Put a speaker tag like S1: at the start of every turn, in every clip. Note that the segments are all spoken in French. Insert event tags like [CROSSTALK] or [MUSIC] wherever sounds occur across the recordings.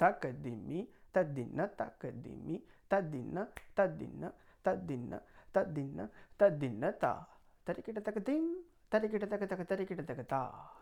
S1: تقدمي تدن تقدمي تدن تدن تدن تدن تدن تا تركت تقدم تركت تقدم تركت تقدم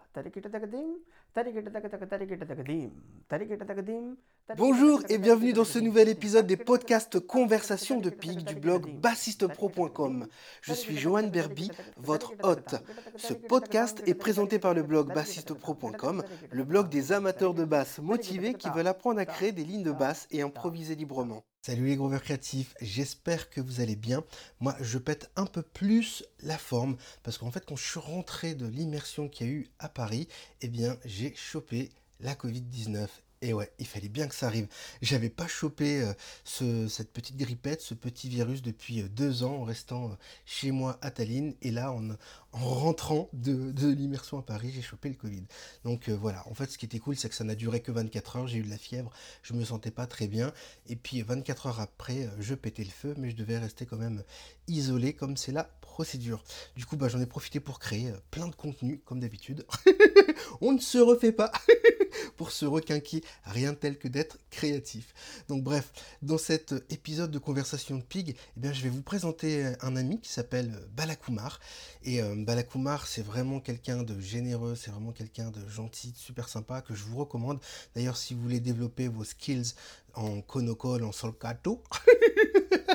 S2: Bonjour et bienvenue dans ce nouvel épisode des podcasts Conversations de Pig du blog bassistepro.com. Je suis Johan Berby, votre hôte. Ce podcast est présenté par le blog bassistepro.com, le blog des amateurs de basse motivés qui veulent apprendre à créer des lignes de basse et improviser librement. Salut les groveurs créatifs, j'espère que vous allez bien. Moi, je pète un peu plus la forme parce qu'en fait, quand je suis rentré de l'immersion qu'il y a eu à Paris, eh bien, j'ai chopé la Covid-19 et ouais, il fallait bien que ça arrive. J'avais pas chopé euh, ce, cette petite grippette, ce petit virus depuis euh, deux ans en restant euh, chez moi à Tallinn. Et là, en, en rentrant de, l'immersion à Paris, j'ai chopé le Covid. Donc voilà, en fait, ce qui était cool, c'est que ça n'a duré que 24 heures. J'ai eu de la fièvre, je me sentais pas très bien. Et puis 24 heures après, je pétais le feu, mais je devais rester quand même isolé comme c'est la procédure. Du coup, bah, j'en ai profité pour créer plein de contenu, comme d'habitude. [LAUGHS] On ne se refait pas [LAUGHS] pour se requinquer, rien tel que d'être créatif. Donc bref, dans cet épisode de Conversation de Pig, eh je vais vous présenter un ami qui s'appelle Balakoumar. Et euh, Balakoumar, c'est vraiment quelqu'un de généreux, c'est vraiment quelqu'un de gentil, de super sympa, que je vous recommande. D'ailleurs, si vous voulez développer vos skills en conocole, en solcato,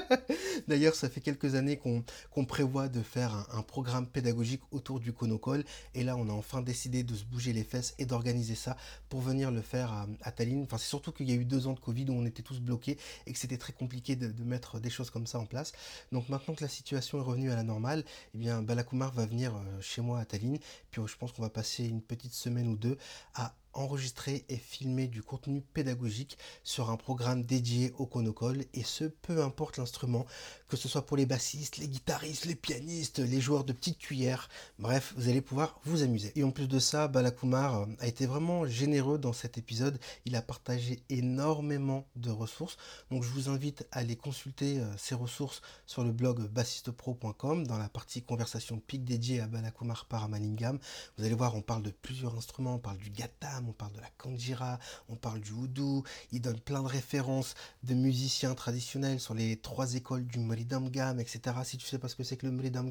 S2: [LAUGHS] D'ailleurs, ça fait quelques années qu'on prévoit de faire un, programme pédagogique autour du conocole. Et là, on a enfin décidé de se bouger les fesses et d'organiser ça pour venir le faire à, Tallinn. Enfin, c'est surtout qu'il y a eu deux ans de Covid où on était tous bloqués et que c'était très compliqué de, mettre des choses comme ça en place. Donc maintenant que la situation est revenue à la normale, eh bien, Balakoumar va venir euh, chez moi à Tallinn. Puis je pense qu'on va passer une petite semaine ou deux à enregistrer et filmer du contenu pédagogique sur un programme dédié au conocole et ce peu importe l'instrument, que ce soit pour les bassistes, les guitaristes, les pianistes, les joueurs de petites cuillères, bref, vous allez pouvoir vous amuser. Et en plus de ça, Balakoumar euh, a été vraiment généreux dans cet épisode, il a partagé énormément de ressources, donc je vous invite à aller consulter euh, ces ressources sur le blog bassistepro.com dans la partie conversation pic dédiée à Balakoumar Paramalingam. Vous allez voir, on parle de plusieurs instruments, on parle du gatam, on parle de la kanjira, on parle du houdou, il donne plein de références de musiciens traditionnels sur les trois écoles du Mridam etc. Si tu sais pas ce que c'est que le Mridam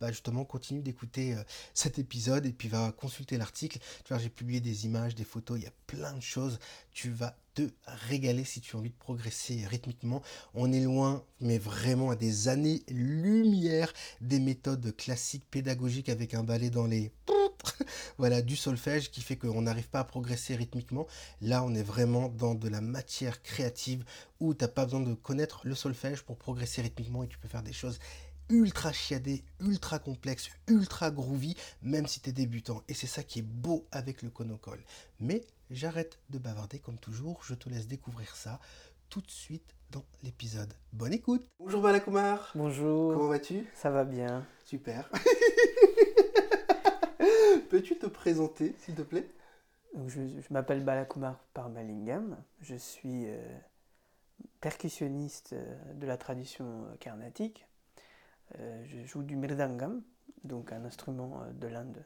S2: bah justement continue d'écouter euh, cet épisode et puis va consulter l'article. Tu vois, j'ai publié des images, des photos, il y a plein de choses. Tu vas te régaler si tu as envie de progresser rythmiquement. On est loin, mais vraiment à des années-lumière des méthodes classiques pédagogiques avec un balai dans les [LAUGHS] voilà, du solfège qui fait qu'on n'arrive pas à progresser rythmiquement. Là, on est vraiment dans de la matière créative où tu n'as pas besoin de connaître le solfège pour progresser rythmiquement et tu peux faire des choses ultra chiadées, ultra complexes, ultra groovy, même si tu es débutant. Et c'est ça qui est beau avec le conocole. Mais j'arrête de bavarder comme toujours, je te laisse découvrir ça tout de suite dans l'épisode. Bonne écoute Bonjour Balakoumar
S1: Bonjour
S2: Comment vas-tu?
S1: Ça va bien.
S2: Super [LAUGHS] [LAUGHS] Peux-tu te présenter, s'il te plaît?
S1: Je, m'appelle Balakumar Parmalingam. Je suis euh, percussionniste euh, de la tradition euh, carnatique. je joue du mridangam, donc un instrument de l'Inde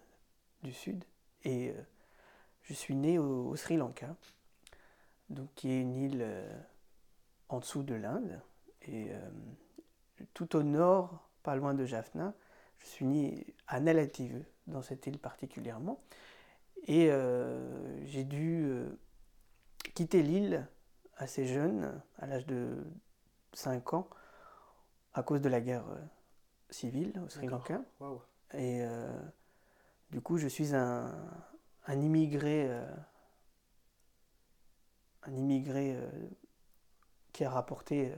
S1: du Sud. Et je suis né au, Sri Lanka, donc qui est une île en dessous de l'Inde. Et tout au nord, pas loin de Jaffna, suis né à Nalative, dans cette île particulièrement. Et euh, j'ai dû euh, quitter l'île assez jeune, à l'âge de 5 ans, à cause de la guerre euh, civile au Sri Lanka. Et du coup, je suis un, un immigré, un immigré qui a rapporté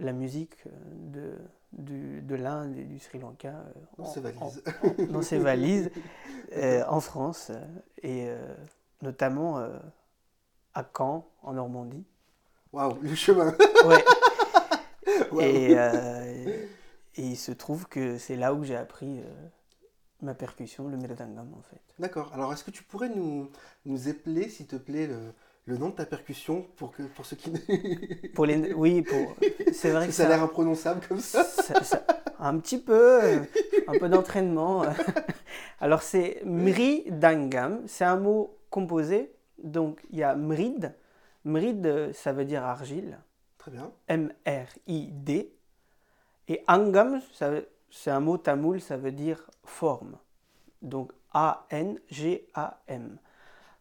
S1: la musique de, de l'Inde et du Sri Lanka euh,
S2: dans ses valises,
S1: en, dans ses valises [LAUGHS] euh, en France euh, et notamment à Caen en Normandie.
S2: Waouh, le chemin. [LAUGHS]
S1: ouais. Et, et, il se trouve que c'est là où j'ai appris ma percussion, le mridangam en fait.
S2: D'accord. Alors est-ce que tu pourrais nous, nous épeler, s'il te plaît, le, le nom de ta percussion pour que pour ceux qui [LAUGHS]
S1: pour les oui pour c'est vrai que
S2: ça, a l'air imprononçable comme ça.
S1: un petit peu un peu d'entraînement [LAUGHS] alors c'est mridangam c'est un mot composé donc il y a mrid Mrid, ça veut dire argile.
S2: Très bien.
S1: M-R-I-D. Et Angam, c'est un mot tamoul, ça veut dire forme. Donc A-N-G-A-M.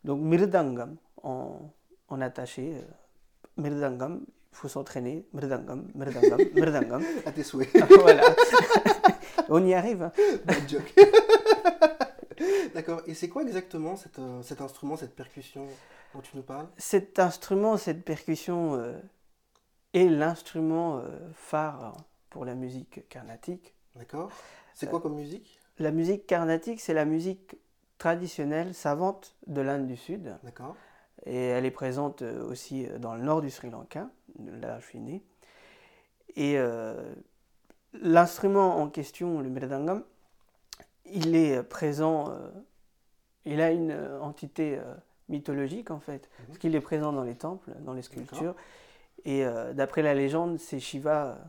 S1: Donc Mirdangam, en, en attaché. Euh, Mirdangam, il faut s'entraîner. Mirdangam, Mirdangam, [LAUGHS] Mirdangam.
S2: À tes souhaits. [LAUGHS]
S1: voilà. [LAUGHS] On y arrive. Hein.
S2: Bad joke. D'accord. Et c'est quoi exactement cet, euh, cet, instrument, cette percussion dont tu nous parles?
S1: Cet instrument, cette percussion euh, est l'instrument euh, phare pour la musique carnatique.
S2: D'accord. C'est quoi comme musique?
S1: La musique carnatique, c'est la musique traditionnelle, savante de l'Inde du Sud.
S2: D'accord.
S1: Et elle est présente aussi dans le nord du Sri Lanka, là je suis né. Et l'instrument en question, le mridangam, il est présent, euh, il a une euh, entité euh, mythologique en fait, mhm. parce qu'il est présent dans les temples, dans les sculptures. Et d'après la légende, c'est Shiva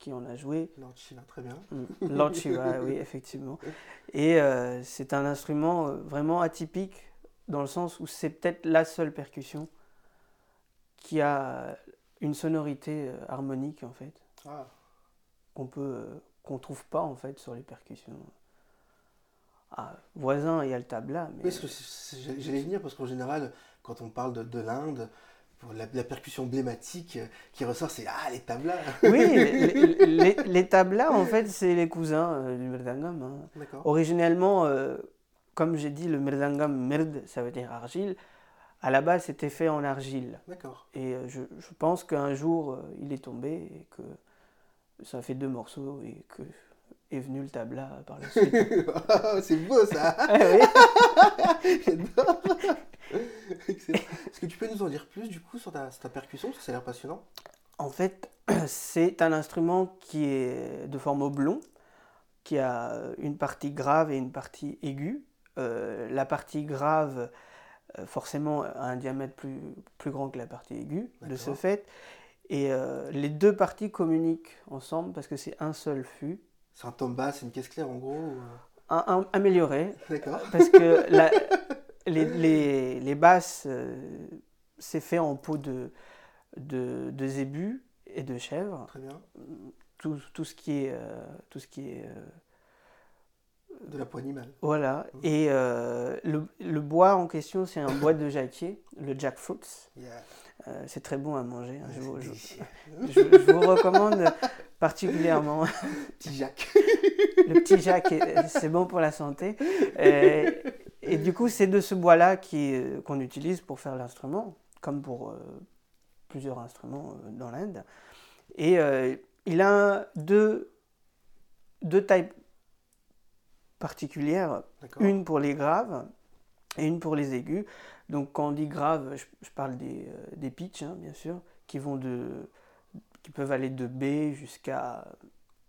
S1: qui en a joué.
S2: Lord Shiva, très bien.
S1: Mm. Lord Shiva, oui, effectivement. [LAUGHS] Et c'est un instrument vraiment atypique dans le sens où c'est peut-être la seule percussion qui a une sonorité harmonique en fait. Ah. Qu'on peut qu'on trouve pas en fait sur les percussions ah, voisin, il y a le tabla.
S2: Mais... Oui, j'allais venir parce qu'en général, quand on parle de, de l'Inde, la, la, percussion emblématique qui ressort, c'est Ah, les tablas
S1: Oui, [LAUGHS] les, les, les, tablas, en fait, c'est les cousins euh, du merdangam. Hein. Originellement, euh, comme j'ai dit, le merdangam, merd, ça veut dire argile. À la base, c'était fait en argile.
S2: D'accord.
S1: Et euh, je, je, pense qu'un jour, il est tombé et que ça fait deux morceaux et que est venu le tabla par la suite. [LAUGHS]
S2: c'est beau ça [LAUGHS] J'adore [LAUGHS] Est-ce que tu peux nous en dire plus du coup sur ta, percussion? Parce que ça a l'air passionnant.
S1: En fait, [CLEARS THROAT] c'est un instrument qui est de forme oblong, qui a une partie grave et une partie aiguë. Euh, la partie grave, euh, forcément, a un diamètre plus, plus grand que la partie aiguë, de ce fait. Et euh, les deux parties communiquent ensemble parce que c'est un seul fût
S2: c'est un tom basse, c'est une caisse claire en gros
S1: un, Amélioré.
S2: D'accord.
S1: Parce que [LAUGHS] les, les, les, basses, euh, c'est fait en peau de, de, de, zébu et de chèvre.
S2: Très bien.
S1: Tout, tout ce qui est. Euh, tout ce qui est
S2: de la peau animale.
S1: Voilà. Mmh. Et le, le, bois en question, c'est un bois de jacquier, le jackfruits. Yeah. c'est très bon à manger. Hein. je, je, je, vous recommande particulièrement.
S2: Petit Jacques.
S1: le petit Jacques, c'est bon pour la santé. Et, du coup, c'est de ce bois-là qu'on utilise pour faire l'instrument, comme pour euh, plusieurs instruments euh, dans l'Inde. Et euh, il a deux, deux tailles particulières, une pour les graves et une pour les aigus. Donc quand on dit grave, je, parle des, des pitchs, hein, bien sûr, qui vont de qui peuvent aller de B jusqu'à.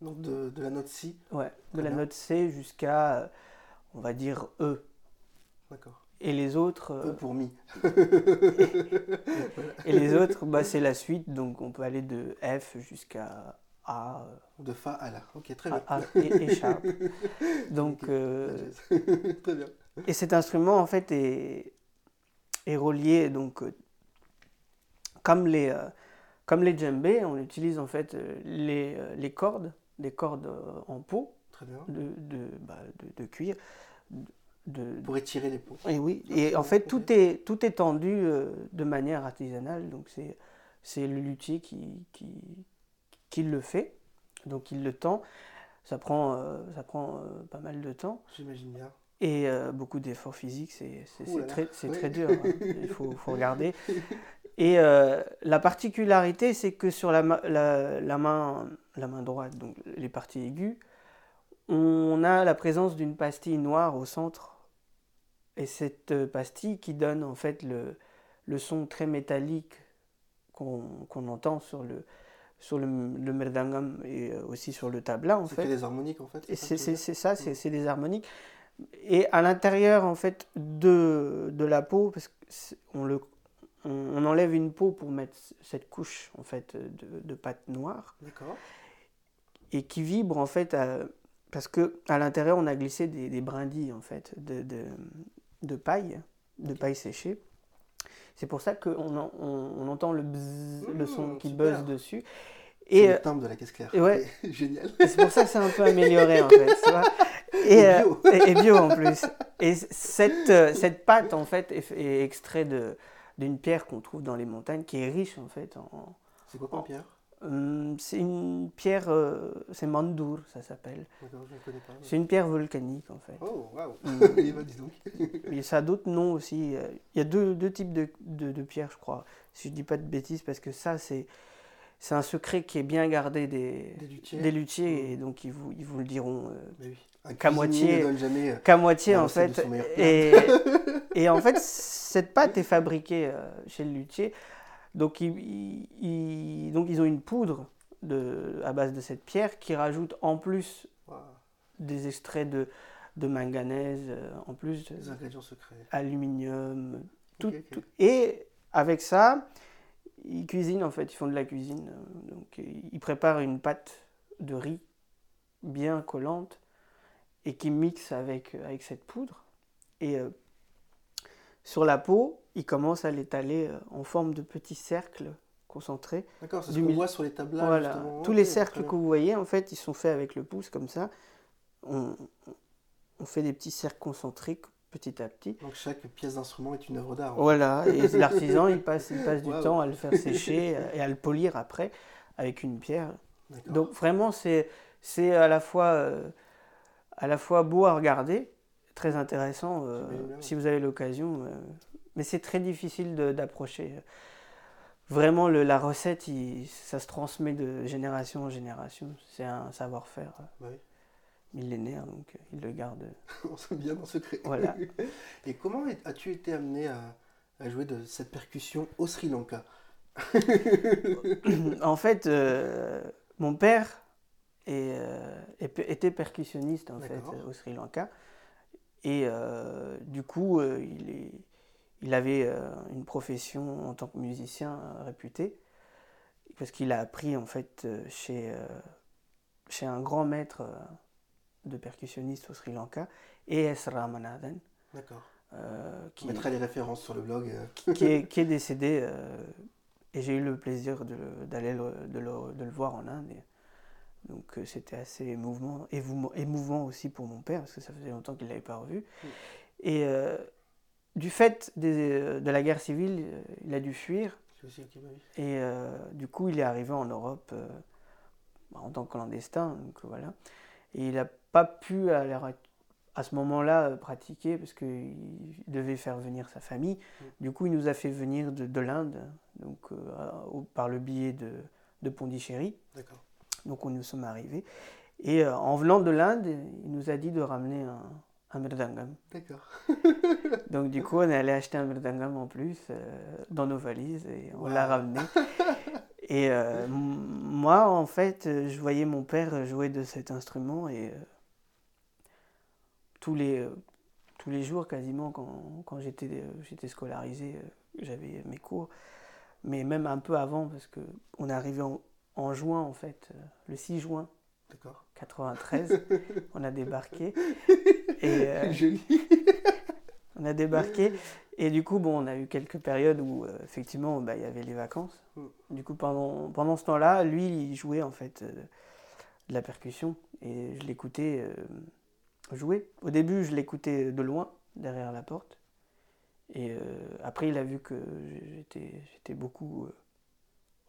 S2: Donc de, de, la note C
S1: Ouais, de la note C jusqu'à, on va dire, E.
S2: D'accord.
S1: Et les autres.
S2: E pour Mi. [LAUGHS] [LAUGHS]
S1: et, les autres, bah, c'est la suite, donc on peut aller de F jusqu'à A.
S2: De Fa à La, ok, très bien.
S1: A, et, Sharp. [LAUGHS] Donc. Euh, [LAUGHS]
S2: très bien.
S1: Et cet instrument, en fait, est, est relié, donc, euh, comme les. Euh, comme les djembés, on utilise en fait euh, les, les cordes, des cordes en peau De, de, bah, de, cuir.
S2: De, Pour étirer les peaux.
S1: Et oui, et en fait tout est, tout est tendu de manière artisanale, donc c'est, c'est le luthier qui, qui, qui le fait, donc il le tend. Ça prend, ça prend pas mal de temps.
S2: J'imagine bien.
S1: Et beaucoup d'efforts physiques, c'est, très, dur. Hein. Il faut, faut [LAUGHS] regarder. [LAUGHS] Et euh, la particularité, c'est que sur la, la, main, la main droite, donc les parties aiguës, on a la présence d'une pastille noire au centre. Et cette euh, pastille qui donne en fait le, le son très métallique qu'on entend sur le, sur le, le merdangam et euh, aussi sur le tabla en fait.
S2: C'est des harmoniques en fait.
S1: C'est ça, c'est des harmoniques. Et à l'intérieur en fait de, de la peau, parce qu'on le on, enlève une peau pour mettre cette couche en fait de, de pâte noire.
S2: D'accord.
S1: Et qui vibre en fait parce que à l'intérieur on a glissé des, brindilles en fait de, de, paille, de paille séchée. C'est pour ça qu'on en- on, on entend le bzzz, le son
S2: Mmh,
S1: qui
S2: super.
S1: buzz dessus. Et,
S2: le
S1: euh,
S2: timbre de la caisse claire.
S1: ouais. [LAUGHS]
S2: Génial.
S1: c'est pour ça que c'est un peu amélioré en fait. Et, euh,
S2: bio.
S1: et- et bio en plus. [LAUGHS] Et cette, euh, cette pâte en fait est, est extrait de d'une pierre qu'on trouve dans les montagnes qui est riche en fait en,
S2: C'est quoi comme pierre?
S1: Hum, C'est une pierre, euh, c'est Mandour, ça s'appelle.
S2: Ne.
S1: C'est une pierre volcanique en fait.
S2: Oh, waouh. [LAUGHS] Ben, dis donc. [LAUGHS]
S1: Et ça a d'autres noms aussi. euh, Il y a deux, deux types de, de, de pierres, je crois. Si je dis pas de bêtises, parce que ça, c'est c'est un secret qui est bien gardé des,
S2: Des luthiers.
S1: des luthiers, et donc ils vous, ils vous le diront euh,
S2: Bah oui. Un
S1: Qu'à moitié.
S2: ne euh,
S1: qu'à moitié en fait. Et, et en [LAUGHS] fait, cette pâte est fabriquée euh, chez le luthier. Donc ils, ils- ils- donc ils ont une poudre de, à base de cette pierre qui rajoute en plus des extraits de, de manganèse, euh, en plus
S2: Les ingrédients secrets.
S1: aluminium, tout,
S2: Ok, ok.
S1: tout- Et avec ça, ils cuisinent en fait, ils font de la cuisine. Donc ils préparent une pâte de riz bien collante et qui mixent avec, avec cette poudre. Et euh, sur la peau, ils commencent à l'étaler euh, en forme de petits cercles concentrés.
S2: D'accord, c'est ce qu'on voit sur les tablages.
S1: voilà.
S2: justement.
S1: Tous les cercles que vous voyez, en fait, ils sont faits avec le pouce comme ça. On, on fait des petits cercles concentriques petit à petit.
S2: Donc chaque pièce d'instrument est une œuvre d'art.
S1: Voilà, et l'artisan, [LAUGHS] il passe, il passe du temps à le faire sécher et à le polir après avec une pierre. Donc vraiment, c'est à la fois euh, à la fois beau à regarder, très intéressant euh, si vous avez l'occasion, euh, mais c'est très difficile d'approcher. Vraiment, le- la recette, il- ça se transmet de génération en génération. C'est un savoir-faire euh,
S2: oui.
S1: millénaire, donc euh, il le garde. [LAUGHS]
S2: On se bien dans le secret.
S1: Voilà. [LAUGHS]
S2: Et comment as-tu été amené à, à jouer de cette percussion au Sri Lanka? [LAUGHS]
S1: En fait, euh, mon père est, euh, était percussionniste en fait, au Sri Lanka. Et euh, du coup, il, est- il avait euh, une profession en tant que musicien euh, réputé. Parce qu'il a appris en fait euh, chez, chez un grand maître de percussionniste au Sri Lanka, et S. Ramanathan,
S2: D'accord.
S1: euh, qui,
S2: mettrai les références sur le blog.
S1: qui est, [LAUGHS] qui est décédé euh, et j'ai eu le plaisir d'aller le, de le, de le voir en Inde. Et donc euh, c'était assez émouvant, émouvant, émouvant aussi pour mon père parce que ça faisait longtemps qu'il ne l'avait pas revu.
S2: Mm.
S1: Et du fait des- de la guerre civile, euh, il a dû fuir et euh, du coup il est arrivé en Europe euh, en tant que clandestin. Donc voilà. Et il n'a pas pu à, à ce moment-là euh, pratiquer parce qu'il devait faire venir sa famille. Du coup, il nous a fait venir de, de l'Inde, donc euh, au- par le biais de, de Pondichéry. Donc, on nous sommes arrivés. Et euh, en venant de l'Inde, il nous a dit de ramener un, un.
S2: D'accord. [LAUGHS] [LAUGHS]
S1: Donc, du coup, on est allé acheter un mridangam en plus euh, dans nos valises et on l'a ramené. Et euh, moi, en fait, euh, je voyais mon père jouer de cet instrument et euh, tous, les, tous les jours, quasiment, quand, quand j'étais j'étais scolarisé, j'avais mes cours. Mais même un peu avant, parce qu'on est arrivé en, en juin, en fait, le 6 juin
S2: D'accord.
S1: 93, on a débarqué. [LAUGHS] Et, euh,
S2: Joli.
S1: On a débarqué et du coup, bon, on a eu quelques périodes où euh, effectivement, bah, il y avait les vacances.
S2: Mm.
S1: Du coup, pendant, pendant ce temps-là, lui, il jouait en fait euh, de la percussion et je l'écoutais euh, jouer. Au début, je l'écoutais de loin, derrière la porte. Et après, il a vu que j'étais j'étais beaucoup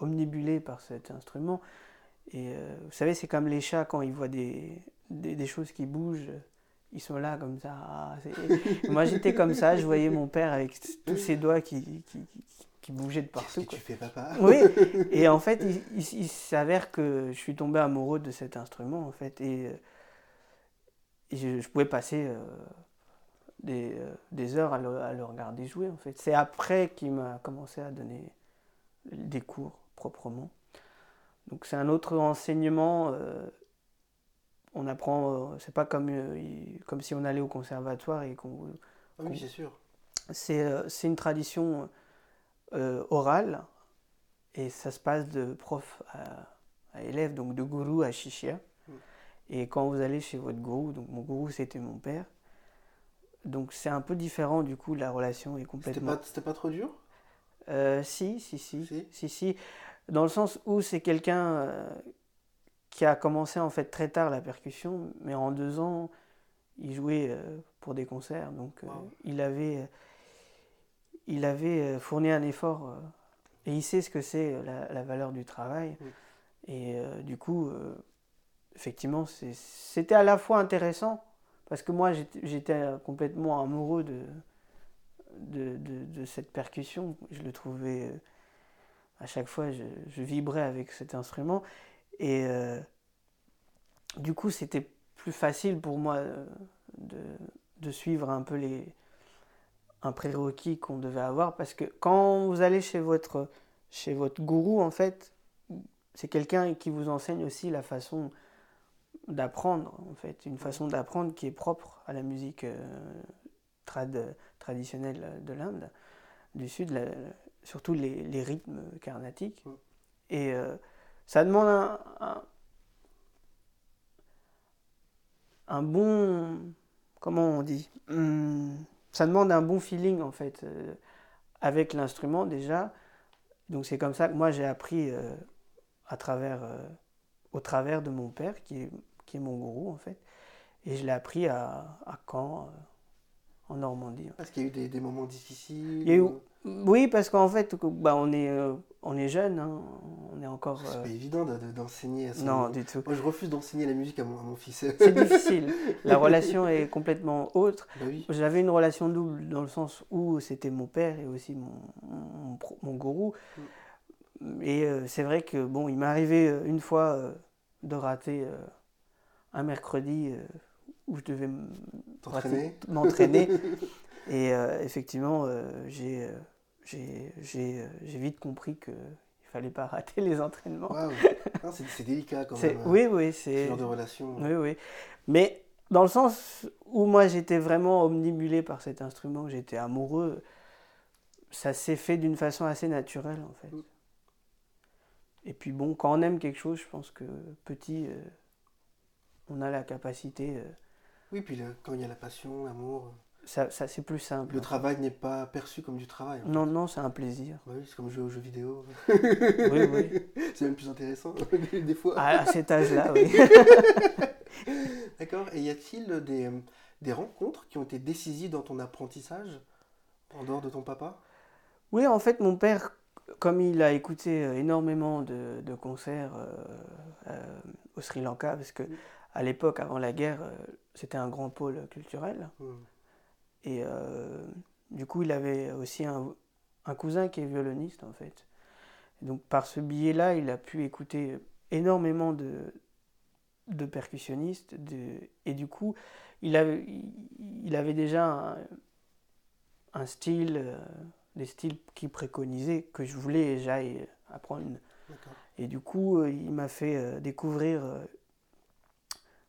S1: omnibulé par cet instrument. Et vous savez, c'est comme les chats quand ils voient des, des, des choses qui bougent ils sont là comme ça. Ah, Moi j'étais comme ça, je voyais mon père avec tous ses doigts qui, qui, qui- bougeaient de
S2: Qu'est-ce
S1: partout.
S2: que
S1: quoi.
S2: tu fais, papa?
S1: Oui, [LAUGHS] et en fait il, il- il s'avère que je suis tombé amoureux de cet instrument en fait. Et, euh, et je, je pouvais passer euh, des, euh, des heures à le, à le regarder jouer en fait. C'est après qu'il m'a commencé à donner des cours proprement. Donc c'est un autre enseignement. euh, on apprend, euh, c'est pas comme, euh, comme si on allait au conservatoire et qu'on.
S2: Ah oui, c'est sûr.
S1: C'est euh, une tradition euh, orale et ça se passe de prof à, à élève, donc de gourou à shishya.
S2: Mm.
S1: Et quand vous allez chez votre gourou, donc mon gourou c'était mon père, donc c'est un peu différent du coup, la relation est
S2: C'était
S1: complètement.
S2: pas, c'était pas trop dur?
S1: Euh, si, si, si,
S2: Si
S1: si, si, dans le sens où c'est quelqu'un euh, qui a commencé en fait très tard la percussion, mais en deux ans, il jouait euh, pour des concerts, donc euh,
S2: Wow.
S1: il avait, il avait euh, fourni un effort euh, et il sait ce que c'est euh, la, la valeur du travail. Et euh, du coup, euh, effectivement, c'était à la fois intéressant parce que moi j'étais euh, complètement amoureux de, de, de- de cette percussion. Je le trouvais, euh, à chaque fois, je, je vibrais avec cet instrument. Et euh, du coup, c'était plus facile pour moi euh, de, de suivre un peu les, un prérequis qu'on devait avoir. Parce que quand vous allez chez votre, chez votre gourou, en fait, c'est quelqu'un qui vous enseigne aussi la façon d'apprendre, en fait, une façon d'apprendre qui est propre à la musique euh, trad- traditionnelle de l'Inde, du Sud, la- surtout les, les rythmes carnatiques. Et euh, ça demande un, un, un bon. Comment on dit Hum, Ça demande un bon feeling, en fait, euh, avec l'instrument déjà. Donc c'est comme ça que moi j'ai appris euh, à travers, euh, au travers de mon père, qui est, qui est mon gourou, en fait. Et je l'ai appris à, à Caen, en Normandie.
S2: Est-ce qu'il y a eu des, des moments difficiles
S1: Il y a eu-
S2: ou-
S1: Oui, parce qu'en fait, bah, on est, euh, on est jeune, hein, on est encore.
S2: C'est
S1: euh,
S2: pas évident de- de- d'enseigner à son...
S1: non, du tout.
S2: Moi, je refuse d'enseigner la musique à mon, à mon fils.
S1: C'est difficile. La relation est complètement autre.
S2: Bah oui.
S1: J'avais une relation double dans le sens où c'était mon père et aussi mon, mon, gourou. Et euh, c'est vrai que bon, il m'est arrivé une fois de rater un mercredi où je devais m'entraîner. [LAUGHS] et effectivement, j'ai j'ai- euh, j'ai vite compris qu'il ne fallait pas rater les entraînements.
S2: C'est délicat quand même. hein,
S1: oui, oui,
S2: Ce
S1: c'est.
S2: genre de relation.
S1: Oui, oui. Mais dans le sens où moi j'étais vraiment omnibulé par cet instrument, j'étais amoureux, ça s'est fait d'une façon assez naturelle en fait.
S2: Mm.
S1: Et puis bon, quand on aime quelque chose, je pense que petit, euh, on a la capacité, euh,
S2: Oui, puis le- quand il y a la passion, l'amour,
S1: ça, ça c'est plus simple.
S2: le travail n'est pas perçu comme du travail. en fait.
S1: Non, non, c'est un plaisir.
S2: Bah oui, c'est comme jouer aux jeux vidéo. [LAUGHS]
S1: Oui, oui. [LAUGHS]
S2: c'est même plus intéressant [LAUGHS] des fois.
S1: À, à cet âge-là, oui.
S2: D'accord. Et y a-t-il des, des rencontres qui ont été décisives dans ton apprentissage en dehors de ton papa?
S1: Oui, en fait, mon père, comme il a écouté euh, énormément de, de concerts euh, euh, au Sri Lanka, parce que à l'époque, avant la guerre, c'était un grand pôle culturel.
S2: Hmm.
S1: Et euh, du coup, il avait aussi un, un cousin qui est violoniste, en fait. Et donc, par ce biais-là, il a pu écouter énormément de, de percussionnistes. De, et du coup, il avait, il, avait déjà un, un style, euh, des styles qu'il préconisait, que je voulais j'aille apprendre. Et du coup, euh, il m'a fait euh, découvrir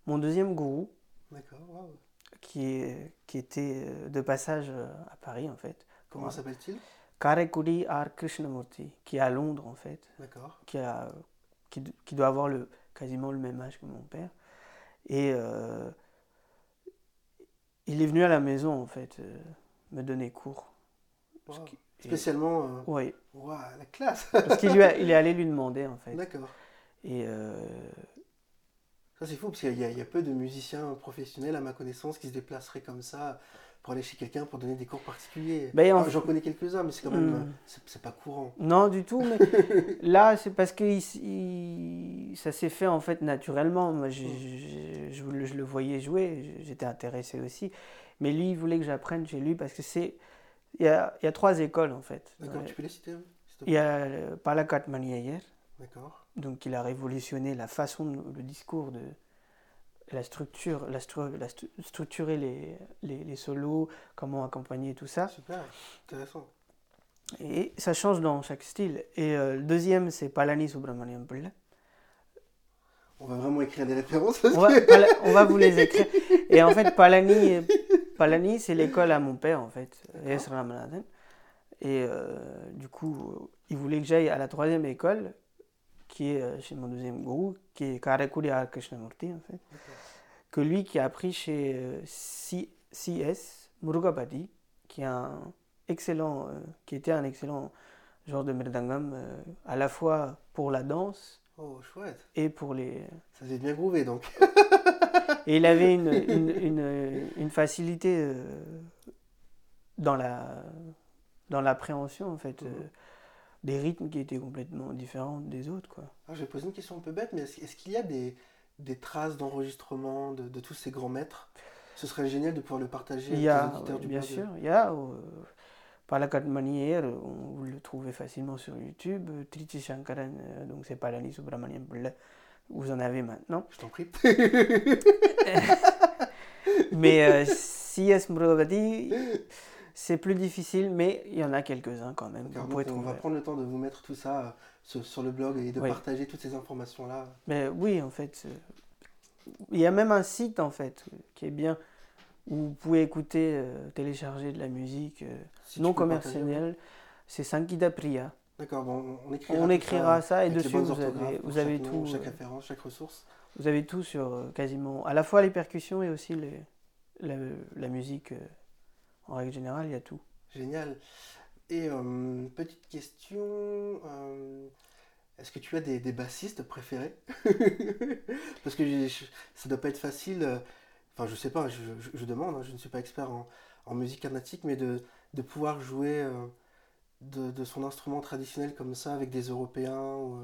S1: mon deuxième gourou,
S2: D'accord. waouh.
S1: Qui, est, qui était euh, de passage euh, à Paris en fait.
S2: Comment s'appelle-t-il?
S1: Karekuri R. Krishnamurti, qui est à Londres en fait,
S2: D'accord.
S1: qui, a, qui, qui doit avoir le, quasiment le même âge que mon père. Et euh, il est venu à la maison en fait, euh, me donner cours. Et-
S2: Spécialement. euh,
S1: Oui,
S2: Waouh, la classe
S1: parce qu'il il est allé lui demander en fait.
S2: D'accord.
S1: Et
S2: Ça, c'est fou parce qu'il y, a- il y a peu de musiciens professionnels, à ma connaissance, qui se déplaceraient comme ça pour aller chez quelqu'un pour donner des cours particuliers.
S1: Ben,
S2: Enfin, J'en connais quelques-uns, mais c'est quand même.
S1: Hmm.
S2: euh, c'est pas courant.
S1: Non, du tout, mais [LAUGHS] là, c'est parce que il- il- ça s'est fait en fait naturellement. Moi, je, le- je le voyais jouer, j'étais intéressé aussi. Mais lui, il voulait que j'apprenne chez lui parce que c'est. Il y a, il y a trois écoles en fait.
S2: D'accord,
S1: Ouais.
S2: tu peux les citer te
S1: Il y a le Palakat Maniayer,
S2: D'accord.
S1: Donc il a révolutionné la façon, de- le discours de la structure, la, stru- la stru- structurer les, les, les solos, comment accompagner tout ça.
S2: Super, intéressant.
S1: Et ça change dans chaque style. Et euh, le deuxième, c'est Palani Subramaniam Pillai.
S2: On va vraiment écrire des références parce
S1: On va,
S2: que-
S1: Pala- on va vous les [LAUGHS] écrire. Et en fait, Palani, Palani c'est l'école à mon père, en fait. Et euh, du coup, il voulait que j'aille à la troisième école, qui est euh, chez mon deuxième gourou, qui est Karakuri R. Krishnamurti, en fait. Que lui qui a appris chez euh, CS Murugapati, qui, est un excellent, euh, qui était un excellent genre de merdangam, à la fois pour la danse
S2: Oh, chouette.
S1: et pour les.
S2: Ça devait bien groover donc. [LAUGHS]
S1: Et il avait une, [LAUGHS] une, une- une facilité dans la dans l'appréhension en fait
S2: Mhm.
S1: Des rythmes qui étaient complètement différents des autres quoi.
S2: Alors, je vais poser une question un peu bête, mais est-ce est-ce qu'il y a des, des traces d'enregistrement de, de tous ces grands maîtres? Ce serait génial de pouvoir le partager
S1: Il y
S2: avec
S1: a,
S2: les auditeurs
S1: ouais,
S2: du
S1: bien
S2: blog.
S1: sûr, il y a euh, Palakat Manier, on vous le trouvez facilement sur YouTube, Triti Shankaran, euh, donc c'est Palani Subramanian vous en avez maintenant.
S2: Je t'en prie. [LAUGHS]
S1: Mais euh, C.S. Murugati, c'est plus difficile, mais il y en a quelques-uns quand même
S2: Alors, donc, on va prendre le temps de vous mettre tout ça euh, sur, sur le blog et de
S1: Oui.
S2: partager toutes ces informations-là.
S1: Mais oui, en fait, euh, il y a même un site en fait qui est bien où vous pouvez écouter, euh, télécharger de la musique euh,
S2: Si
S1: non commerciale. C'est Sankida Priya.
S2: D'accord, bon, on écrira,
S1: On écrira ça et dessus vous avez,
S2: pour
S1: vous avez
S2: chaque nom,
S1: tout.
S2: chaque référence, chaque ressource.
S1: Vous avez tout sur euh, quasiment, à la fois les percussions et aussi les, la, la musique en règle générale, il y a tout.
S2: Génial. Et euh, petite question, euh, est-ce que tu as des, des bassistes préférés? [LAUGHS] Parce que je- ça doit pas être facile, euh, enfin je sais pas, je, je- je demande, hein, je ne suis pas expert en, en musique carnatique, mais de, de pouvoir jouer euh, de, de son instrument traditionnel comme ça avec des Européens, ou,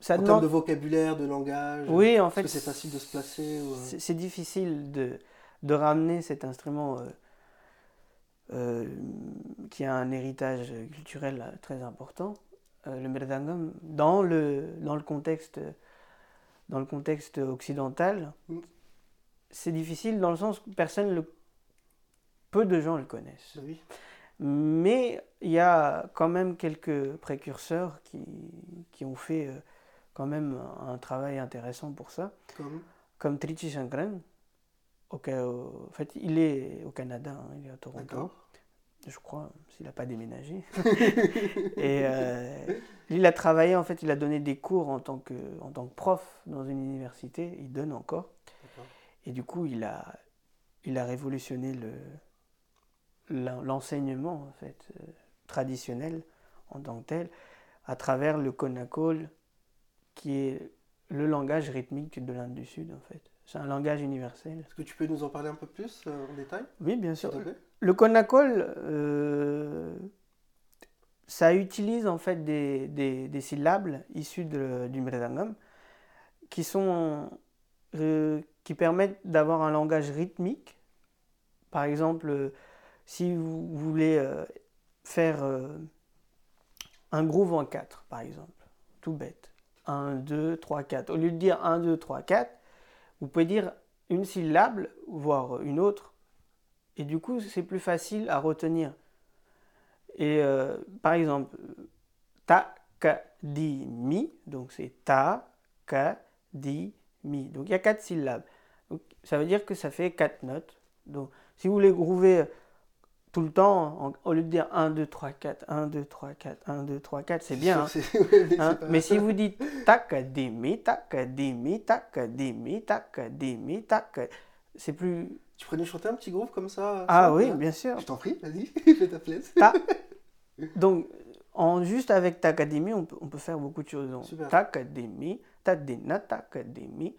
S1: Ça
S2: en termes de vocabulaire, de langage,
S1: Oui, en
S2: est-ce
S1: fait,
S2: que c'est facile de se placer ou,
S1: c'est difficile de, de ramener cet instrument euh, qui a un héritage culturel euh, très important, euh, le merdangam, dans le, dans le contexte, dans le contexte occidental.
S2: Mm.
S1: C'est difficile dans le sens que personne le, peu de gens le connaissent.
S2: bah oui.
S1: Mais il y a quand même quelques précurseurs qui, qui ont fait euh, quand même un travail intéressant pour ça,
S2: Comme
S1: comme Trichy Shankran. Au, en fait, il est au Canada, hein, il est à Toronto, je crois, s'il n'a pas déménagé. [LAUGHS] Et euh, il a travaillé, en fait, il a donné des cours en tant que, en tant que prof dans une université, il donne encore. Et du coup, il a, il a révolutionné le, l'en- l'enseignement en fait, euh, traditionnel en tant que tel à travers le konakol qui est le langage rythmique de l'Inde du Sud en fait. C'est un langage universel.
S2: Est-ce que tu peux nous en parler un peu plus euh, en détail,
S1: Oui, bien sûr. Le konakol, euh, ça utilise en fait des, des- des syllabes issues de- du mridangam qui sont euh, qui permettent d'avoir un langage rythmique. Par exemple, euh, si vous voulez faire un groove en 4, par exemple, tout bête. 1, 2, 3, 4. Au lieu de dire 1, 2, 3, 4, vous pouvez dire une syllabe, voire une autre, et du coup, c'est plus facile à retenir. Et euh, par exemple, ta, ka, di, mi, donc c'est ta, ka, di, mi. Donc il y a quatre syllabes. Donc, ça veut dire que ça fait quatre notes. Donc si vous voulez groover tout le temps, en- au lieu de dire 1, 2, 3, 4, 1, 2, 3, 4, 1, 2, 3, 4, c'est bien. hein.
S2: mais
S1: Hein, Mais si vous dites tac, demi, tac, demi, tac, demi, tac, demi, tac, c'est plus.
S2: Tu pourrais nous chanter un petit groove comme ça
S1: Ah
S2: ça,
S1: oui, bien? sûr.
S2: Je t'en prie, vas-y, fais ta place.
S1: Ta- Donc, en, juste avec Takademi, on peut, on peut faire beaucoup de choses. Donc,
S2: Super.
S1: Takademi, Tadina, Takademi,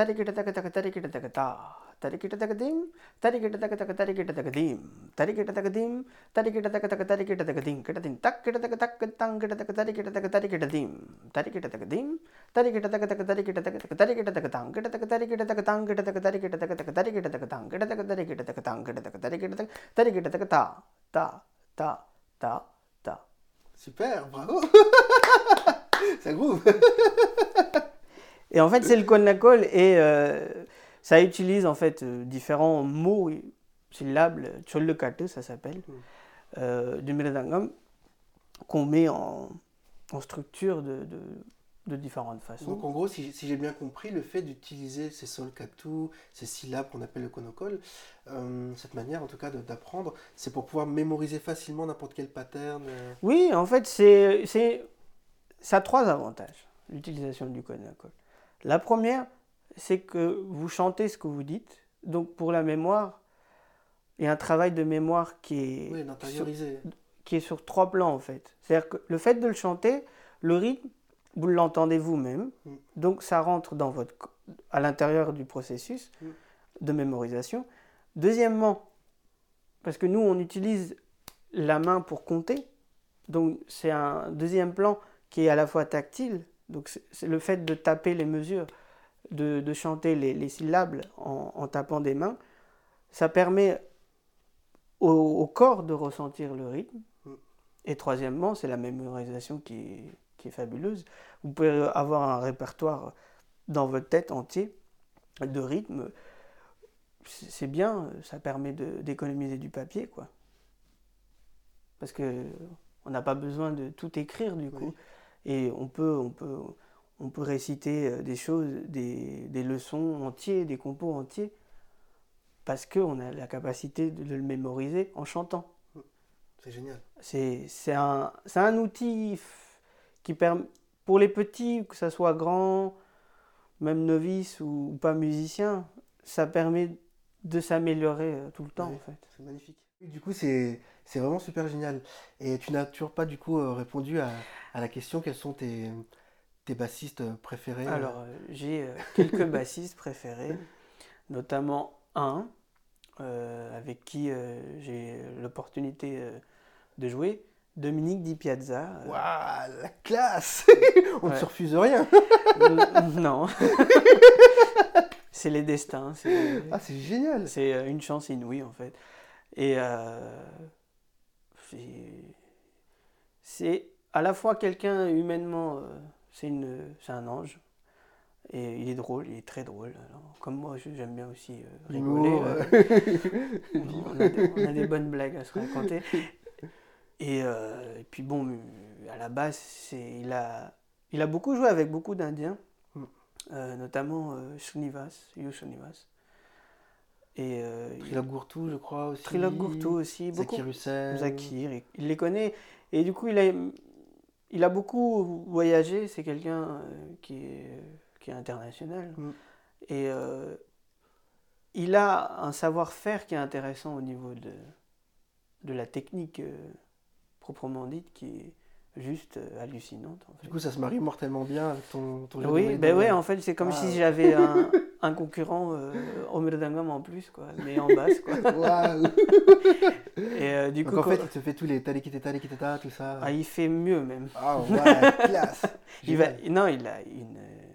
S1: Tadina, Tadina, Tadina, Tadina, Tadina, Ta. Tarikita Takadim, Tarikita Takataka, Tarikita Takata. Tarikita Takadim, Tarikita Takataka, Tarikita Takadim. Tarikita Takadim, Tarikita Takataka, Tarikita Takadim. Kitadim, Takita Takataka, Tankita Taka, Tarikita Taka, Tarikita Dim. Tarikita Takadim, Tarikita Takataka, Tarikita Takataka, Tarikita Takatang, Kita Taka, Tarikita Takatang, Kita Taka, Tarikita Takataka, Tarikita Takatang, Kita Taka, Tarikita Takatang, Kita Taka, Tarikita Taka, Tarikita Takata. Ta, ta, ta, ta.
S2: Super, bravo [LAUGHS] Ça groove [LAUGHS]
S1: Et en fait, c'est le konakol et euh, ça utilise en fait euh, différents mots, syllabes, cholukatu, ça s'appelle,
S2: Mm.
S1: euh, du mridangam qu'on met en, en structure de, de, de différentes façons.
S2: Donc en gros, si, si j'ai bien compris, le fait d'utiliser ces solkatu, ces syllabes qu'on appelle le konokol, euh, cette manière en tout cas d'apprendre, c'est pour pouvoir mémoriser facilement n'importe quel pattern.
S1: Oui, en fait, c'est, c'est, ça a trois avantages, l'utilisation du konakol. La première, c'est que vous chantez ce que vous dites, donc pour la mémoire, et un travail de mémoire qui est,
S2: Oui, d'intérioriser.
S1: qui est sur trois plans en fait. C'est-à-dire que le fait de le chanter, le rythme, vous l'entendez vous-même,
S2: Mm.
S1: donc ça rentre dans votre, à l'intérieur du processus
S2: Mm.
S1: de mémorisation. Deuxièmement, parce que nous on utilise la main pour compter, donc c'est un deuxième plan qui est à la fois tactile, donc c'est le fait de taper les mesures, de, de chanter les, les syllabes en, en tapant des mains, ça permet au, au corps de ressentir le rythme. Et troisièmement, c'est la mémorisation qui est, qui est fabuleuse. Vous pouvez avoir un répertoire dans votre tête entier de rythme. C'est bien, ça permet d'économiser du papier, quoi. Parce que on n'a pas besoin de tout écrire du coup. Et on peut, on peut, on peut réciter euh, des choses, des, des leçons entiers, des compos entiers, parce qu'on a la capacité de le mémoriser en chantant.
S2: C'est génial.
S1: C'est c'est un, c'est un outil qui permet, pour les petits, que ça soit grand, même novice ou, ou pas musicien, ça permet de s'améliorer euh, tout le temps en fait.
S2: C'est magnifique. Du coup, c'est vraiment super génial. Et tu n'as toujours pas du coup euh, répondu à, à la question quels sont tes, tes bassistes préférés euh?
S1: Alors, euh, j'ai euh, quelques [LAUGHS] bassistes préférés, notamment un euh, avec qui euh, j'ai l'opportunité euh, de jouer, Dominique Di Piazza. euh,
S2: Waouh, la classe [LAUGHS] On ne
S1: Ouais.
S2: se refuse rien.
S1: non, [LAUGHS] c'est les destins, c'est
S2: Ah, c'est génial.
S1: c'est, euh, une chance inouïe en fait. Et euh, c'est- à la fois quelqu'un humainement, euh, c'est une, c'est un ange. Et il est drôle, il est très drôle. Alors, comme moi, j'aime bien aussi euh, rigoler. Euh,
S2: euh,
S1: on, on a des, on a des bonnes blagues à se raconter. Et, euh, et puis bon, à la base, il, a, il a beaucoup joué avec beaucoup d'Indiens,
S2: Mm.
S1: notamment Srinivas, Yu Srinivas. Et euh,
S2: Gourtou, je crois aussi.
S1: Gourtou aussi, beaucoup.
S2: Zakir Hussain.
S1: Zakir, il, les connaît. Et du coup, il a, il a beaucoup voyagé. C'est quelqu'un euh, qui, est, qui est international.
S2: Mm.
S1: Et euh, il a un savoir-faire qui est intéressant au niveau de, de la technique euh, proprement dite, qui est juste hallucinante. En fait.
S2: Du coup, ça se marie mortellement bien avec ton, ton jeu
S1: Oui, ben ouais, en fait, c'est comme
S2: Ah.
S1: si j'avais un, [LAUGHS] un concurrent euh, au mridangam en plus, quoi, mais en basse, quoi. [LAUGHS]
S2: Waouh.
S1: Et euh, du
S2: Donc
S1: coup,
S2: en
S1: quand-
S2: fait, il te fait tous les talikiteta, talikiteta, tout ça.
S1: ah, il fait mieux même.
S2: Ah ouais, [LAUGHS] classe.
S1: Il va, non, il a une. euh,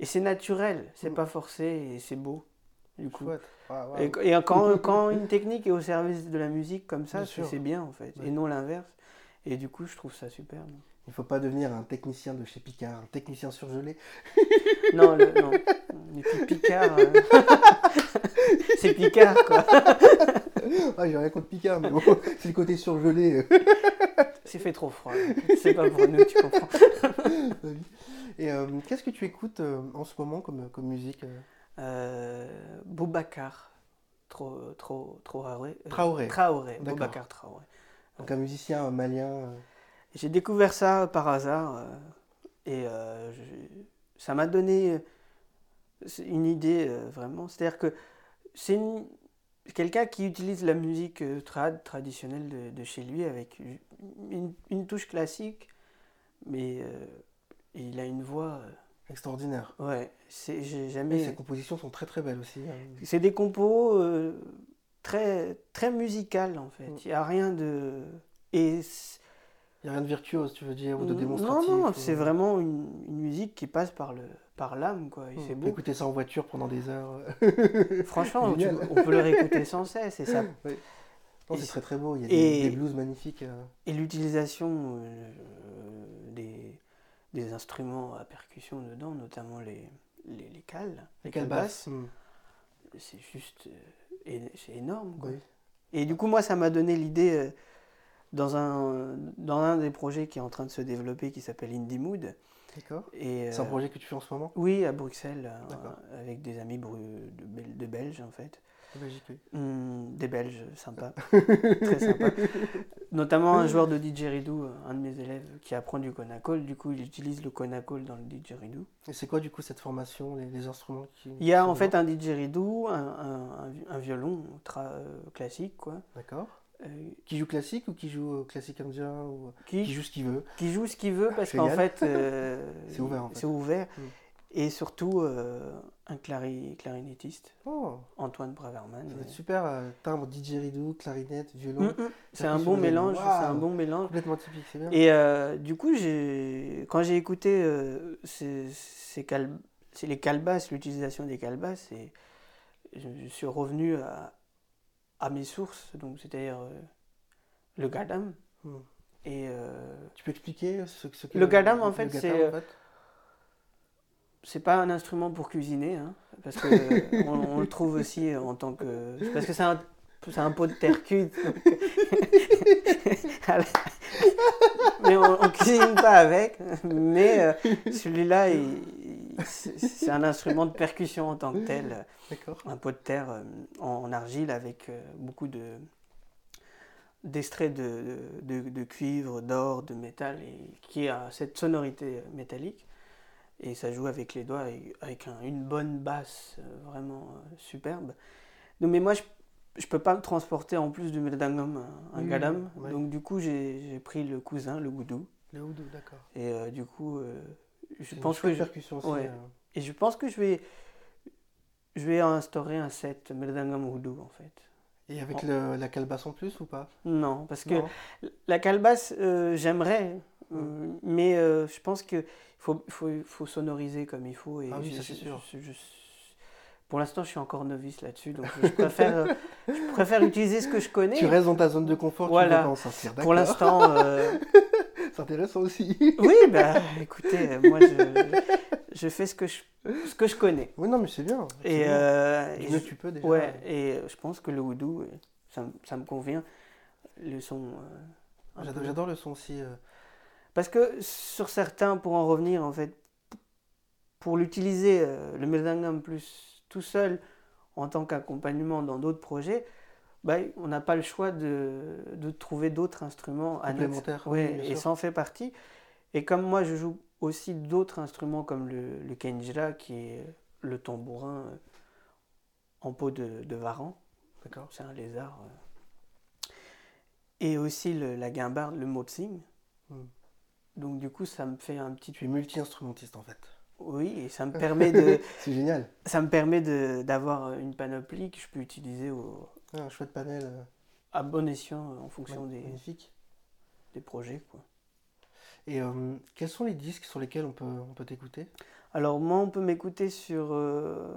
S1: Et c'est naturel, c'est pas forcé et c'est beau. Du coup.
S2: Waouh.
S1: Et, et quand, quand une technique est au service de la musique comme ça, c'est bien en fait,
S2: Ouais.
S1: et non l'inverse. Et du coup, je trouve ça superbe.
S2: Il faut pas devenir un technicien de chez Picard, un technicien surgelé. [LAUGHS]
S1: Non, le, non. Picard. euh, [LAUGHS] c'est Picard quoi.
S2: Ah, j'ai rien contre Picard, mais bon, [LAUGHS] c'est le côté surgelé.
S1: C'est fait trop froid. C'est pas pour nous, tu comprends.
S2: Et euh, qu'est-ce que tu écoutes euh, en ce moment comme, comme musique
S1: Boubacar. Trop, trop, trop rare.
S2: Traoré.
S1: Traoré.
S2: D'accord.
S1: Boubacar Traoré.
S2: Donc un musicien malien. Euh,
S1: J'ai découvert ça par hasard euh, et euh, je- ça m'a donné euh, une idée euh, vraiment. C'est-à-dire que c'est quelqu'un qui utilise la musique euh, trad, traditionnelle de, de chez lui avec une, une touche classique, mais euh, il a une voix.
S2: extraordinaire.
S1: euh, ouais, c'est, j'ai
S2: Et
S1: jamais.
S2: ses compositions sont très très belles aussi. hein.
S1: C'est des compos euh, très, très musicales en fait.
S2: Mm.
S1: Il n'y a rien de. Et
S2: n'y a rien de virtuose, tu veux dire, ou de
S1: non,
S2: démonstratif.
S1: non,
S2: ou-
S1: c'est vraiment une, une musique qui passe par le par l'âme, quoi. Et
S2: Hmm,
S1: c'est beau.
S2: écouter ça en voiture pendant des heures. [LAUGHS]
S1: Franchement, tu- on peut le réécouter sans cesse. Et, ça, [LAUGHS]
S2: Non,
S1: Et
S2: c'est très très beau. Il y a
S1: et-
S2: des, blues magnifiques. euh.
S1: et l'utilisation euh, des, des instruments à percussion dedans, notamment les, les, les cales,
S2: Les
S1: cales
S2: calebasses. hmm,
S1: c'est juste euh, c'est énorme. quoi.
S2: oui.
S1: Et du coup, moi, ça m'a donné l'idée euh, dans, un, dans un des projets qui est en train de se développer qui s'appelle Indie Mood.
S2: D'accord.
S1: Et,
S2: C'est un
S1: euh,
S2: projet que tu fais en ce moment?
S1: Oui, à Bruxelles, euh, avec des amis bru- de, Bel- de Belges en fait.
S2: Belgique, oui.
S1: Hum, des Belges, sympa, [LAUGHS] très sympa. Notamment un joueur de didgeridoo, un de mes élèves, qui apprend du konakol. Du coup, il utilise le konakol dans le didgeridoo.
S2: Et c'est quoi du coup cette formation, les, les instruments qui
S1: Il y a en fait un didgeridoo, un, un, un vi- un violon tra- euh, classique, quoi,
S2: D'accord.
S1: Euh,
S2: Qui joue classique ou qui joue euh, classique indien ou
S1: qui,
S2: qui joue ce qu'il veut?
S1: Qui joue ce qu'il veut parce qu'en fait, euh, [LAUGHS]
S2: C'est ouvert, en fait.
S1: c'est ouvert.
S2: Mm.
S1: Et surtout, euh, un clari- clarinettiste,
S2: Oh,
S1: Antoine Braverman.
S2: ça va être
S1: euh,
S2: super. euh, timbre, didgeridoo, clarinette, violon.
S1: Mm, mm. C'est un bon mélange, c'est un bon mélange.
S2: Complètement typique, c'est bien.
S1: Et euh, du coup, quand j'ai écouté euh, ces, ces cal- c'est les calebasses, l'utilisation des calebasses, et je suis revenu à, à mes sources, donc c'est-à-dire euh, le gadam.
S2: Hmm.
S1: Et euh,
S2: Tu peux expliquer ce, ce que
S1: Le gadam, en
S2: le
S1: fait,
S2: gadam,
S1: c'est-
S2: en fait?
S1: c'est pas un instrument pour cuisiner, hein, parce que euh, [LAUGHS] on, on le trouve aussi en tant que, parce que c'est un, c'est un pot de terre cuite. [LAUGHS] mais on, on cuisine pas avec. Mais euh, celui-là, il- il- c'est un instrument de percussion en tant que tel.
S2: D'accord.
S1: Un pot de terre euh, en, argile avec euh, beaucoup de d'extraits de, de, de- de cuivre, d'or, de métal, et qui a cette sonorité métallique. Et ça joue avec les doigts, et avec un- une bonne basse euh, vraiment euh, superbe. Donc, mais moi, je je peux pas me transporter en plus du mridangam, un, un gadam.
S2: ouais.
S1: Donc du coup, j'ai pris le cousin, le goudou.
S2: Le oudou, d'accord.
S1: Et euh, du coup, euh, je pense que je, ouais.
S2: euh.
S1: et je pense que je vais, je vais instaurer un set mridangam oudou en fait.
S2: Et avec le- la calebasse en plus ou pas?
S1: Non, parce que la calebasse, euh, j'aimerais,
S2: Mm.
S1: euh, mais euh, je pense qu'il faut, faut, faut sonoriser comme il faut. Et
S2: Ah oui, ça, c'est sûr.
S1: je- je- pour l'instant, je suis encore novice là-dessus, donc je préfère, je préfère utiliser ce que je connais.
S2: Tu restes dans ta zone de confort,
S1: Voilà.
S2: tu veux pas en sortir.
S1: Pour l'instant, [LAUGHS]
S2: C'est intéressant aussi.
S1: oui, [LAUGHS] bah écoutez, moi je, je fais ce que je, ce que je connais.
S2: oui, non, mais c'est bien.
S1: Et,
S2: bien.
S1: euh, et je-
S2: tu peux déjà.
S1: ouais, et je pense que le houdou, ça, me- ça me convient. Le son. euh,
S2: J'adore, le son aussi. euh.
S1: Parce que sur certains, pour en revenir en fait, pour l'utiliser, euh, le mridangam plus tout seul en tant qu'accompagnement dans d'autres projets, bah, on n'a pas le choix de, de trouver d'autres instruments.
S2: Complémentaires,
S1: Ouais, et
S2: sûr.
S1: ça en fait partie. Et comme moi, je joue aussi d'autres instruments comme le, le kenjira, qui est le tambourin euh, en peau de, de varan,
S2: D'accord.
S1: c'est un lézard. euh. Et aussi le- la guimbarde, le motsing.
S2: Hmm.
S1: Donc du coup, ça me fait un petit...
S2: Tu es multi-instrumentiste en fait.
S1: Oui, et ça me [LAUGHS] permet de,
S2: C'est génial.
S1: ça me permet d'avoir une panoplie que je peux utiliser au,
S2: un chouette panel. euh,
S1: à bon escient euh, en fonction des,
S2: Magnifique.
S1: des projets. Quoi.
S2: Et euh, quels sont les disques sur lesquels on peut, on peut t'écouter?
S1: Alors moi, on peut m'écouter sur euh,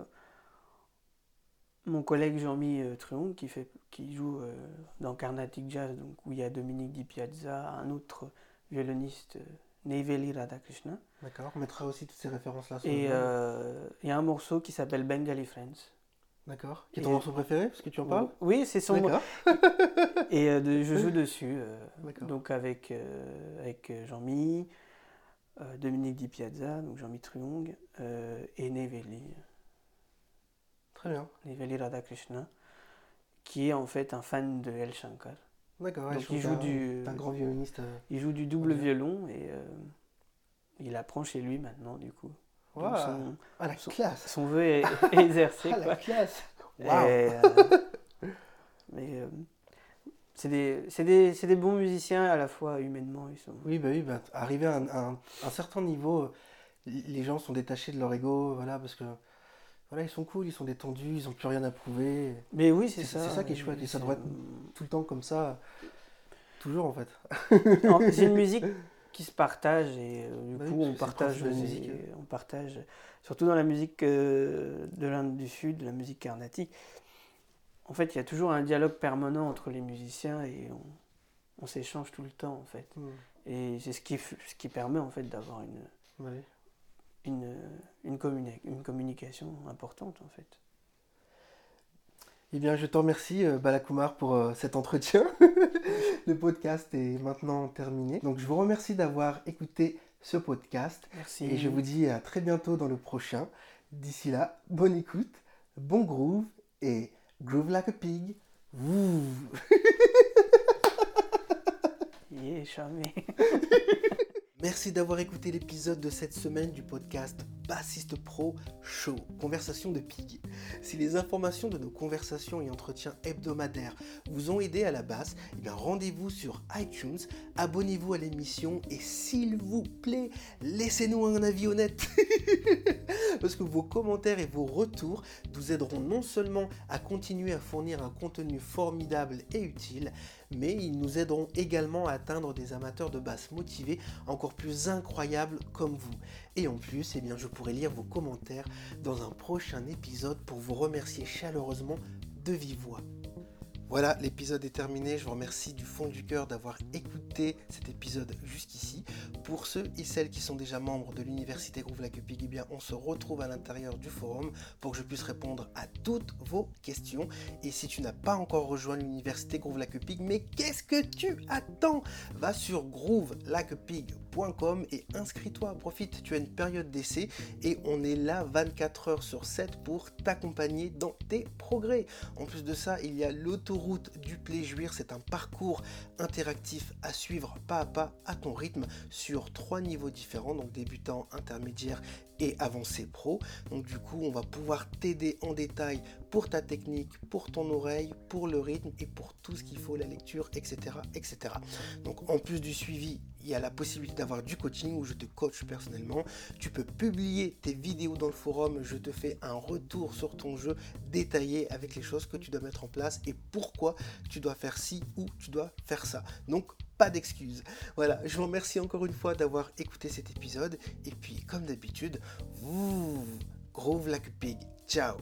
S1: mon collègue Jean-Mi euh, Truong qui, fait, qui joue euh, dans Carnatic Jazz, donc, où il y a Dominique Di Piazza, un autre violoniste, euh, Neveli Radhakrishna.
S2: D'accord. On mettra aussi toutes ces références-là sur
S1: Et
S2: blog.
S1: euh, il y a un morceau qui s'appelle Bengali Friends.
S2: D'accord. Qui est ton morceau préféré Parce que tu en parles
S1: Oui, c'est son.
S2: D'accord. [LAUGHS]
S1: Et euh, de- je joue dessus. euh,
S2: D'accord.
S1: donc avec, euh, avec Jean-Mi, euh, Dominique Di Piazza, donc Jean-Mi Truong, euh, et Neveli,
S2: Très bien.
S1: Neveli Radhakrishna, qui est en fait un fan de El Shankar.
S2: D'accord. ouais,
S1: Donc
S2: je trouve
S1: il
S2: que
S1: joue
S2: t'es un-
S1: du-
S2: t'es un grand violoniste. euh.
S1: Il joue du double
S2: Ok.
S1: violon et euh, il apprend chez lui maintenant, du coup. Donc son,
S2: Ah la
S1: son-
S2: classe
S1: son vœu est, [LAUGHS] est exercé.
S2: Ah la
S1: quoi.
S2: classe
S1: Et,
S2: Waouh
S1: euh, mais euh, c'est des, des, bons musiciens à la fois humainement. Ils sont...
S2: Oui, bah oui, bah, arrivé à un, à un- un certain niveau, euh, les gens sont détachés de leur ego, voilà, parce que voilà, ils sont cool, ils sont détendus, ils n'ont plus rien à prouver.
S1: Mais oui, c'est ça.
S2: c'est ça qui est chouette, et ça devrait être- Tout le temps comme ça, toujours en fait.
S1: C'est une [LAUGHS] musique qui se partage et euh, du
S2: Bah
S1: coup on partage aussi,
S2: musique.
S1: on partage surtout dans la musique euh, de l'Inde du Sud, de la musique carnatique. En fait, il y a toujours un dialogue permanent entre les musiciens et on, on s'échange tout le temps en fait.
S2: Hmm,
S1: Et c'est ce qui, ce qui permet en fait d'avoir une,
S2: oui.
S1: une, une, communi- une communication importante en fait.
S2: Eh bien, je te remercie, euh, Balakoumar, pour euh, cet entretien. [LAUGHS] Le podcast est maintenant terminé. Donc, je vous remercie d'avoir écouté ce podcast.
S1: Merci.
S2: Et je vous dis à très bientôt dans le prochain. D'ici là, bonne écoute, bon groove et Groove like a pig. [LAUGHS] Ouh.
S1: Yeah, charmé. [LAUGHS]
S2: Merci d'avoir écouté l'épisode de cette semaine du podcast Bassiste Pro Show, Conversation de Pig. Si les informations de nos conversations et entretiens hebdomadaires vous ont aidé à la basse, eh bien rendez-vous sur iTunes, abonnez-vous à l'émission et s'il vous plaît, laissez-nous un avis honnête. [LAUGHS] Parce que vos commentaires et vos retours nous aideront non seulement à continuer à fournir un contenu formidable et utile, mais ils nous aideront également à atteindre des amateurs de basse motivés encore plus incroyables comme vous. Et en plus, eh bien, je pourrai lire vos commentaires dans un prochain épisode pour vous remercier chaleureusement de vive voix. Voilà, l'épisode est terminé. Je vous remercie du fond du cœur d'avoir écouté cet épisode jusqu'ici. Pour ceux et celles qui sont déjà membres de l'université Groove Like Pig, eh bien, on se retrouve à l'intérieur du forum pour que je puisse répondre à toutes vos questions. Et si tu n'as pas encore rejoint l'université Groove Like mais qu'est-ce que tu attends? Va sur groovelakepig.com et inscris-toi, profite, tu as une période d'essai et on est là 24 heures sur 7 pour t'accompagner dans tes progrès. En plus de ça, il y a l'autoroute du plaisir, c'est un parcours interactif à suivre pas à pas à ton rythme sur trois niveaux différents, donc débutant, intermédiaire et avancé pro. Donc du coup, on va pouvoir t'aider en détail pour ta technique, pour ton oreille, pour le rythme et pour tout ce qu'il faut, la lecture, etc., etc. Donc en plus du suivi, il y a la possibilité d'avoir du coaching où je te coach personnellement. Tu peux publier tes vidéos dans le forum, je te fais un retour sur ton jeu détaillé avec les choses que tu dois mettre en place et pourquoi tu dois faire ci ou tu dois faire ça. Donc pas d'excuses. Voilà, je vous remercie encore une fois d'avoir écouté cet épisode et puis comme d'habitude, vous groove like a pig. Ciao